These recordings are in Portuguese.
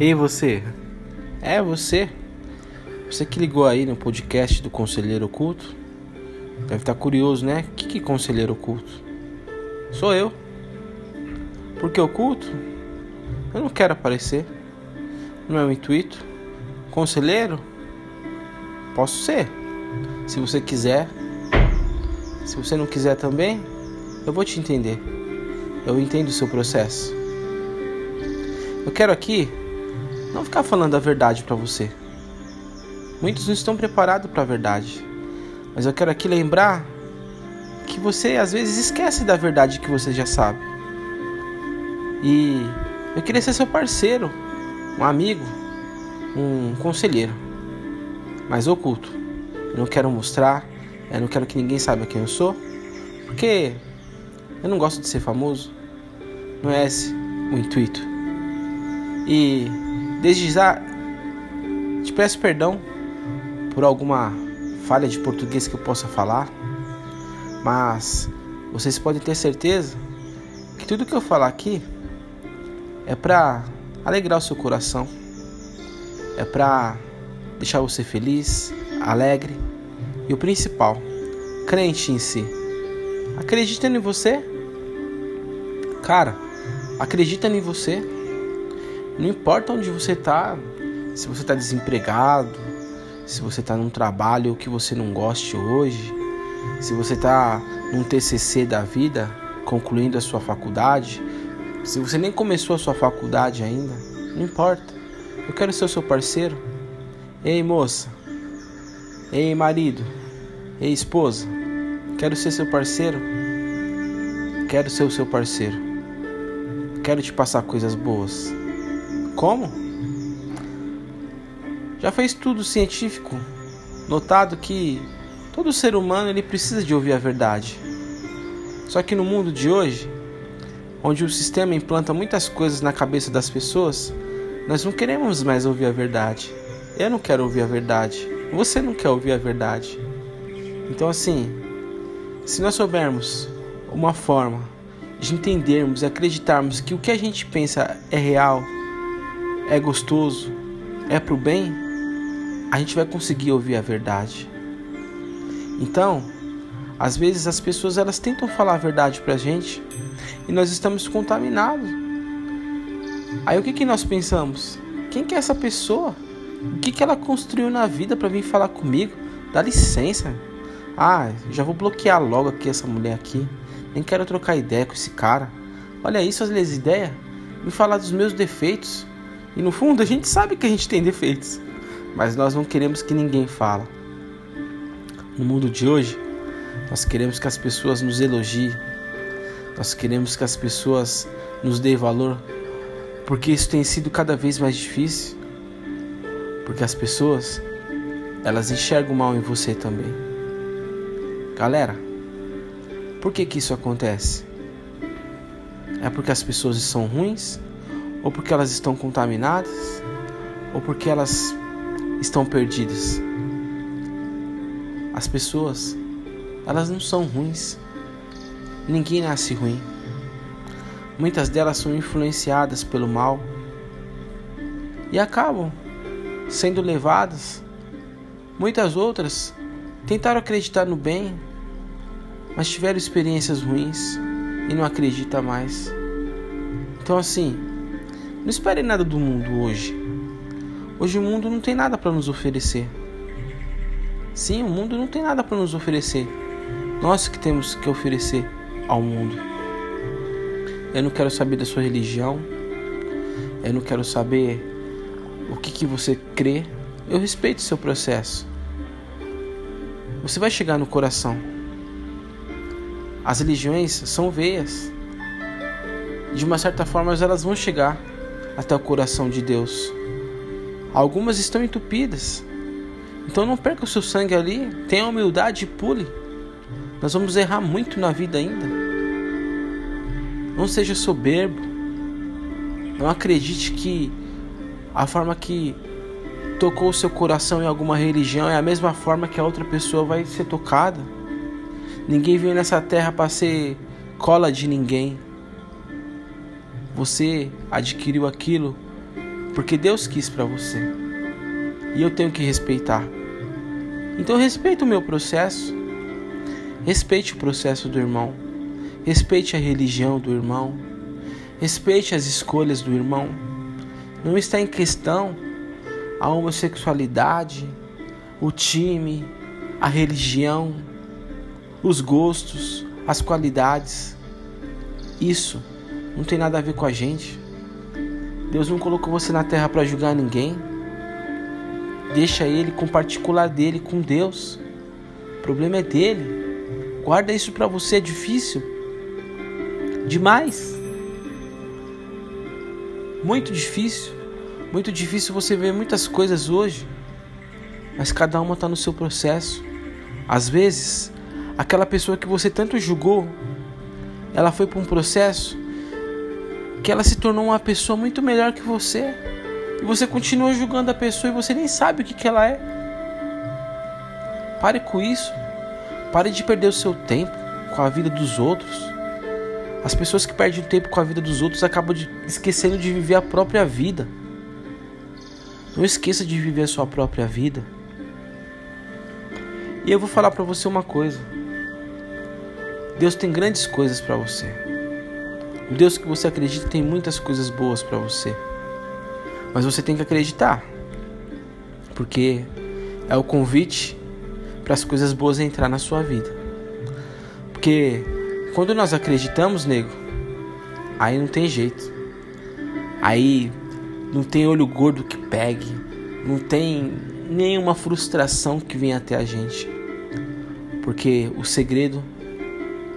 Ei você, é você? Você que ligou aí no podcast do Conselheiro Oculto? Deve estar curioso, né? O que, que é Conselheiro Oculto? Sou eu. Por que oculto? Eu não quero aparecer. Não é o intuito. Conselheiro? Posso ser. Se você quiser. Se você não quiser também, eu vou te entender. Eu entendo o seu processo. Eu quero aqui não ficar falando a verdade para você. Muitos não estão preparados para a verdade. Mas eu quero aqui lembrar que você às vezes esquece da verdade que você já sabe. E eu queria ser seu parceiro, um amigo, um conselheiro, mas oculto. Eu não quero mostrar, eu não quero que ninguém saiba quem eu sou, porque eu não gosto de ser famoso. Não é esse o intuito. E desde já te peço perdão por alguma falha de português que eu possa falar, mas vocês podem ter certeza que tudo que eu falar aqui é para alegrar o seu coração, é para deixar você feliz, alegre e o principal, crente em si. Acreditando em você, cara, acredita em você. Não importa onde você tá, se você tá desempregado, se você tá num trabalho que você não goste hoje, se você tá num TCC da vida, concluindo a sua faculdade, se você nem começou a sua faculdade ainda, não importa. Eu quero ser o seu parceiro. Ei, moça. Ei, marido. Ei, esposa. Quero ser seu parceiro. Quero ser o seu parceiro. Quero te passar coisas boas. Como? Já fez tudo científico, notado que todo ser humano ele precisa de ouvir a verdade. Só que no mundo de hoje, onde o sistema implanta muitas coisas na cabeça das pessoas, nós não queremos mais ouvir a verdade. Eu não quero ouvir a verdade. Você não quer ouvir a verdade. Então, assim, se nós soubermos uma forma de entendermos e acreditarmos que o que a gente pensa é real, é gostoso, é pro bem, a gente vai conseguir ouvir a verdade. Então, às vezes as pessoas elas tentam falar a verdade pra gente e nós estamos contaminados. Aí o que, que nós pensamos? Quem que é essa pessoa? O que, que ela construiu na vida para vir falar comigo? Dá licença. Ah, já vou bloquear logo aqui essa mulher aqui. Nem quero trocar ideia com esse cara. Olha isso, as ideias. Me falar dos meus defeitos. E no fundo a gente sabe que a gente tem defeitos. Mas nós não queremos que ninguém fala. No mundo de hoje, nós queremos que as pessoas nos elogiem. Nós queremos que as pessoas nos deem valor, porque isso tem sido cada vez mais difícil. Porque as pessoas, elas enxergam mal em você também. Galera, por que que isso acontece? É porque as pessoas são ruins? Ou porque elas estão contaminadas? Ou porque elas estão perdidas? As pessoas, elas não são ruins. Ninguém nasce ruim. Muitas delas são influenciadas pelo mal e acabam sendo levadas. Muitas outras tentaram acreditar no bem, mas tiveram experiências ruins e não acredita mais. Então assim, não espere nada do mundo hoje. Hoje o mundo não tem nada para nos oferecer. Sim, o mundo não tem nada para nos oferecer. Nós que temos que oferecer ao mundo. Eu não quero saber da sua religião. Eu não quero saber o que, que você crê. Eu respeito o seu processo. Você vai chegar no coração. As religiões são veias. De uma certa forma, elas vão chegar até o coração de Deus. Algumas estão entupidas. Então não perca o seu sangue ali. Tenha humildade e pule. Nós vamos errar muito na vida ainda. Não seja soberbo. Não acredite que a forma que tocou o seu coração em alguma religião é a mesma forma que a outra pessoa vai ser tocada. Ninguém veio nessa terra para ser cola de ninguém. Você adquiriu aquilo porque Deus quis para você. E eu tenho que respeitar. Então respeite o meu processo. Respeite o processo do irmão. Respeite a religião do irmão. Respeite as escolhas do irmão. Não está em questão a homossexualidade, o time, a religião, os gostos, as qualidades. Isso não tem nada a ver com a gente. Deus não colocou você na terra para julgar ninguém. Deixa ele com o particular dele com Deus. O problema é dele. Guarda isso para você, é difícil. Demais. Muito difícil. Muito difícil você ver muitas coisas hoje. Mas cada uma está no seu processo. Às vezes, aquela pessoa que você tanto julgou, ela foi para um processo que ela se tornou uma pessoa muito melhor que você. E você continua julgando a pessoa e você nem sabe o que, que ela é. Pare com isso. Pare de perder o seu tempo com a vida dos outros. As pessoas que perdem tempo com a vida dos outros acabam de, esquecendo de viver a própria vida. Não esqueça de viver a sua própria vida. E eu vou falar para você uma coisa. Deus tem grandes coisas para você. O Deus que você acredita tem muitas coisas boas para você. Mas você tem que acreditar. Porque é o convite para as coisas boas entrar na sua vida. Porque quando nós acreditamos, nego, aí não tem jeito. Aí não tem olho gordo que pegue, não tem nenhuma frustração que venha até a gente. Porque o segredo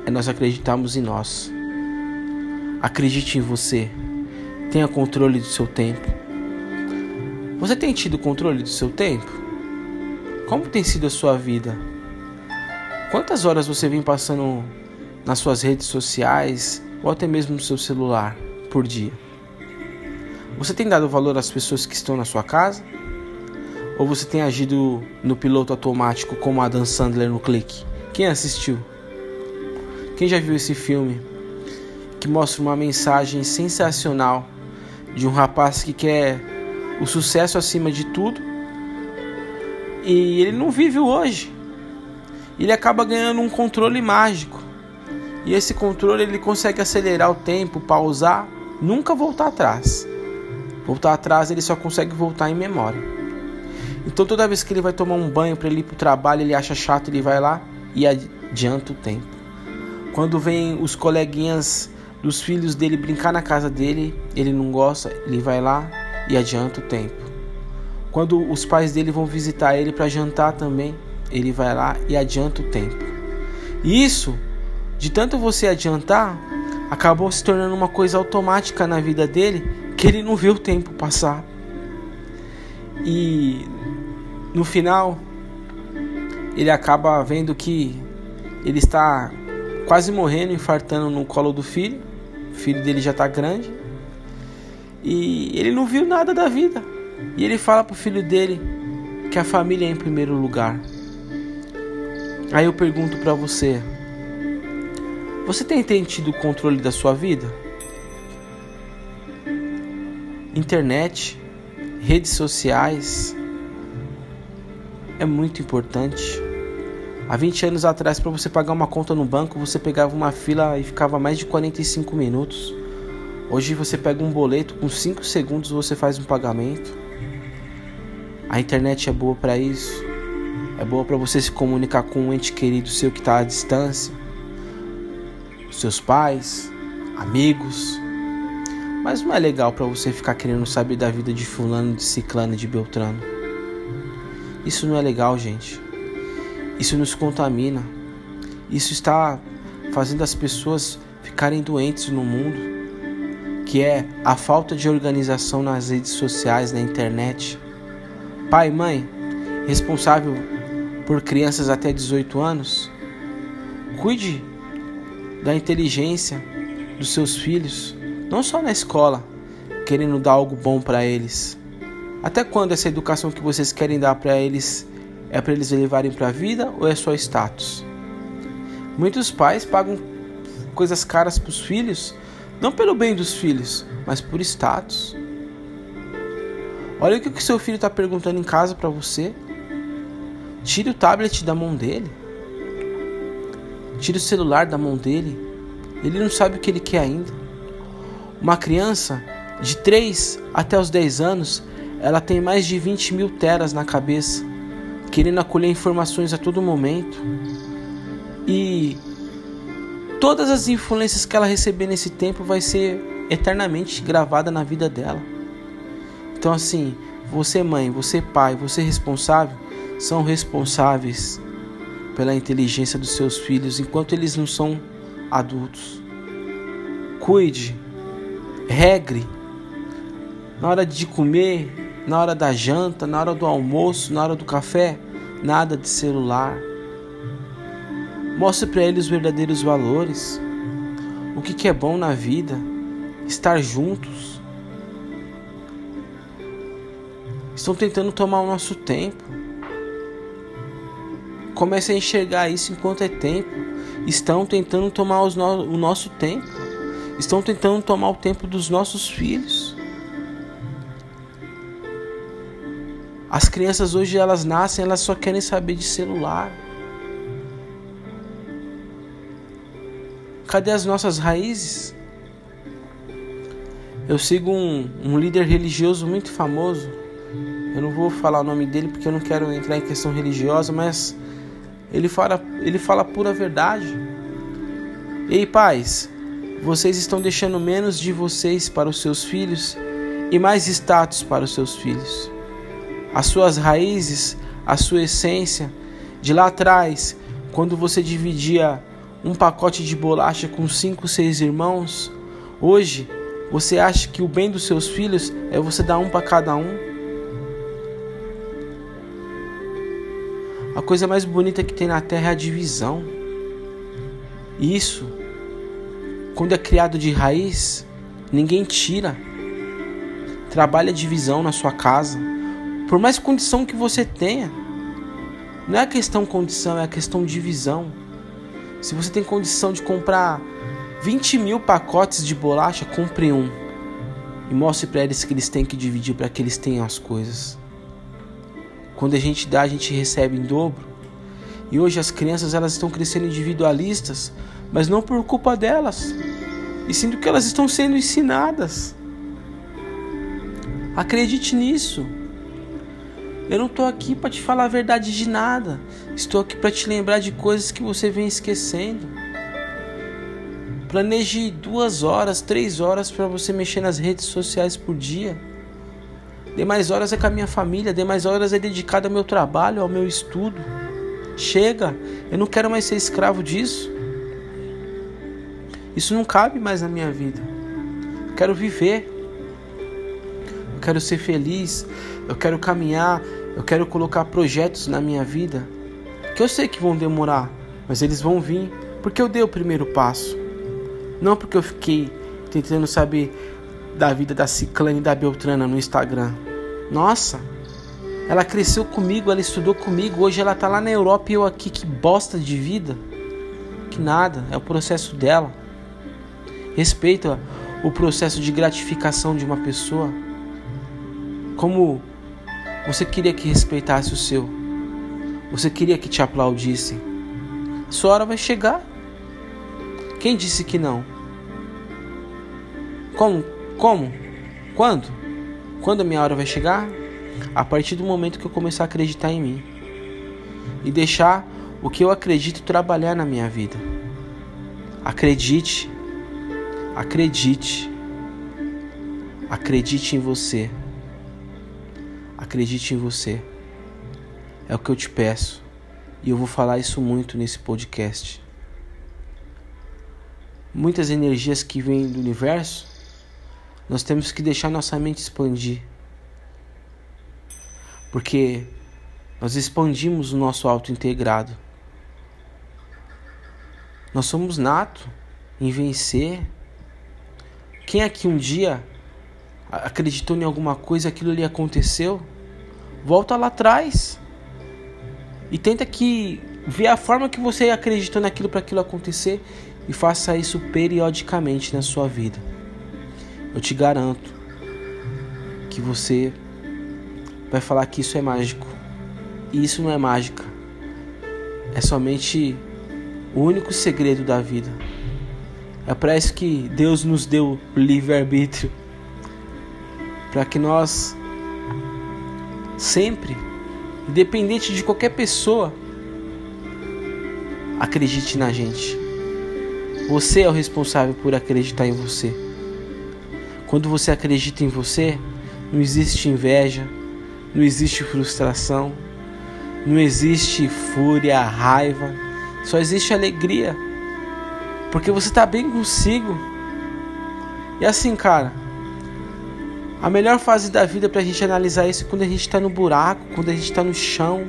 é nós acreditarmos em nós. Acredite em você. Tenha controle do seu tempo. Você tem tido controle do seu tempo? Como tem sido a sua vida? Quantas horas você vem passando nas suas redes sociais ou até mesmo no seu celular por dia? Você tem dado valor às pessoas que estão na sua casa? Ou você tem agido no piloto automático como a Dan Sandler no clique? Quem assistiu? Quem já viu esse filme? Que mostra uma mensagem sensacional de um rapaz que quer o sucesso acima de tudo e ele não vive o hoje. Ele acaba ganhando um controle mágico. E esse controle ele consegue acelerar o tempo, pausar, nunca voltar atrás. Voltar atrás ele só consegue voltar em memória. Então toda vez que ele vai tomar um banho para ele ir para o trabalho, ele acha chato, ele vai lá e adianta o tempo. Quando vem os coleguinhas dos filhos dele brincar na casa dele, ele não gosta, ele vai lá e adianta o tempo. Quando os pais dele vão visitar ele para jantar também, ele vai lá e adianta o tempo. E isso, de tanto você adiantar, acabou se tornando uma coisa automática na vida dele que ele não viu o tempo passar. E no final, ele acaba vendo que ele está quase morrendo, infartando no colo do filho. O filho dele já está grande. E ele não viu nada da vida. E ele fala pro filho dele que a família é em primeiro lugar. Aí eu pergunto para você: você tem tido controle da sua vida? Internet, redes sociais é muito importante. Há 20 anos atrás, para você pagar uma conta no banco, você pegava uma fila e ficava mais de 45 minutos. Hoje você pega um boleto, com 5 segundos você faz um pagamento. A internet é boa para isso. É boa para você se comunicar com um ente querido seu que está à distância. Seus pais, amigos. Mas não é legal para você ficar querendo saber da vida de fulano, de ciclano, de beltrano. Isso não é legal, gente. Isso nos contamina. Isso está fazendo as pessoas ficarem doentes no mundo, que é a falta de organização nas redes sociais, na internet. Pai, mãe, responsável por crianças até 18 anos, cuide da inteligência dos seus filhos, não só na escola, querendo dar algo bom para eles. Até quando essa educação que vocês querem dar para eles é para eles levarem para a vida ou é só status? Muitos pais pagam coisas caras para os filhos, não pelo bem dos filhos, mas por status. Olha o que o seu filho está perguntando em casa para você. Tire o tablet da mão dele. Tire o celular da mão dele. Ele não sabe o que ele quer ainda. Uma criança de 3 até os 10 anos, ela tem mais de 20 mil teras na cabeça, querendo acolher informações a todo momento. E todas as influências que ela receber nesse tempo vai ser eternamente gravada na vida dela. Então assim, você mãe, você pai, você responsável, são responsáveis pela inteligência dos seus filhos enquanto eles não são adultos. Cuide, regre. Na hora de comer, na hora da janta, na hora do almoço, na hora do café, nada de celular. Mostre para eles os verdadeiros valores. O que, que é bom na vida. Estar juntos. Estão tentando tomar o nosso tempo. Comece a enxergar isso enquanto é tempo. Estão tentando tomar no o nosso tempo. Estão tentando tomar o tempo dos nossos filhos. As crianças hoje elas nascem, elas só querem saber de celular. Cadê as nossas raízes? Eu sigo um, um líder religioso muito famoso. Eu não vou falar o nome dele porque eu não quero entrar em questão religiosa, mas ele fala, ele fala pura verdade. Ei, pais, vocês estão deixando menos de vocês para os seus filhos e mais status para os seus filhos. As suas raízes, a sua essência, de lá atrás, quando você dividia um pacote de bolacha com cinco, seis irmãos, hoje você acha que o bem dos seus filhos é você dar um para cada um? A coisa mais bonita que tem na terra é a divisão. Isso, quando é criado de raiz, ninguém tira. Trabalha a divisão na sua casa. Por mais condição que você tenha, não é a questão condição, é a questão divisão. Se você tem condição de comprar 20 mil pacotes de bolacha, compre um. E mostre para eles que eles têm que dividir para que eles tenham as coisas. Quando a gente dá, a gente recebe em dobro. E hoje as crianças elas estão crescendo individualistas, mas não por culpa delas, e sim do que elas estão sendo ensinadas. Acredite nisso. Eu não estou aqui para te falar a verdade de nada. Estou aqui para te lembrar de coisas que você vem esquecendo. Planeje duas horas, três horas para você mexer nas redes sociais por dia. Dê mais horas é com a minha família, dê mais horas é dedicado ao meu trabalho, ao meu estudo. Chega, eu não quero mais ser escravo disso. Isso não cabe mais na minha vida. Eu quero viver. Eu quero ser feliz. Eu quero caminhar eu quero colocar projetos na minha vida que eu sei que vão demorar, mas eles vão vir porque eu dei o primeiro passo. Não porque eu fiquei tentando saber da vida da Ciclane e da Beltrana no Instagram. Nossa, ela cresceu comigo, ela estudou comigo, hoje ela tá lá na Europa e eu aqui, que bosta de vida. Que nada, é o processo dela. Respeita o processo de gratificação de uma pessoa. Como você queria que respeitasse o seu. Você queria que te aplaudissem. Sua hora vai chegar. Quem disse que não? Como? Como? Quando? Quando a minha hora vai chegar? A partir do momento que eu começar a acreditar em mim e deixar o que eu acredito trabalhar na minha vida. Acredite. Acredite. Acredite em você. Acredite em você. É o que eu te peço. E eu vou falar isso muito nesse podcast. Muitas energias que vêm do universo, nós temos que deixar nossa mente expandir. Porque nós expandimos o nosso auto integrado. Nós somos nato em vencer. Quem aqui um dia acreditou em alguma coisa, aquilo lhe aconteceu, volta lá atrás e tenta que ver a forma que você acreditou naquilo para aquilo acontecer e faça isso periodicamente na sua vida. Eu te garanto que você vai falar que isso é mágico. E isso não é mágica. É somente o único segredo da vida. É para isso que Deus nos deu livre-arbítrio. Para que nós sempre, independente de qualquer pessoa, acredite na gente. Você é o responsável por acreditar em você. Quando você acredita em você, não existe inveja, não existe frustração, não existe fúria, raiva, só existe alegria. Porque você está bem consigo. E assim, cara, a melhor fase da vida para a gente analisar isso é quando a gente está no buraco, quando a gente está no chão,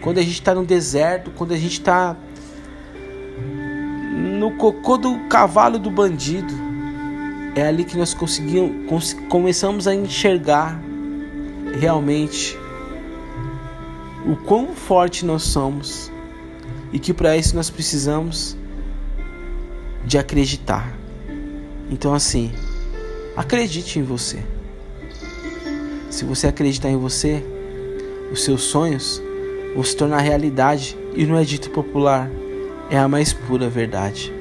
quando a gente está no deserto, quando a gente está no cocô do cavalo do bandido. É ali que nós conseguimos, começamos a enxergar realmente o quão forte nós somos e que para isso nós precisamos de acreditar. Então assim, acredite em você. Se você acreditar em você, os seus sonhos vão se tornar realidade e não é dito popular, é a mais pura verdade.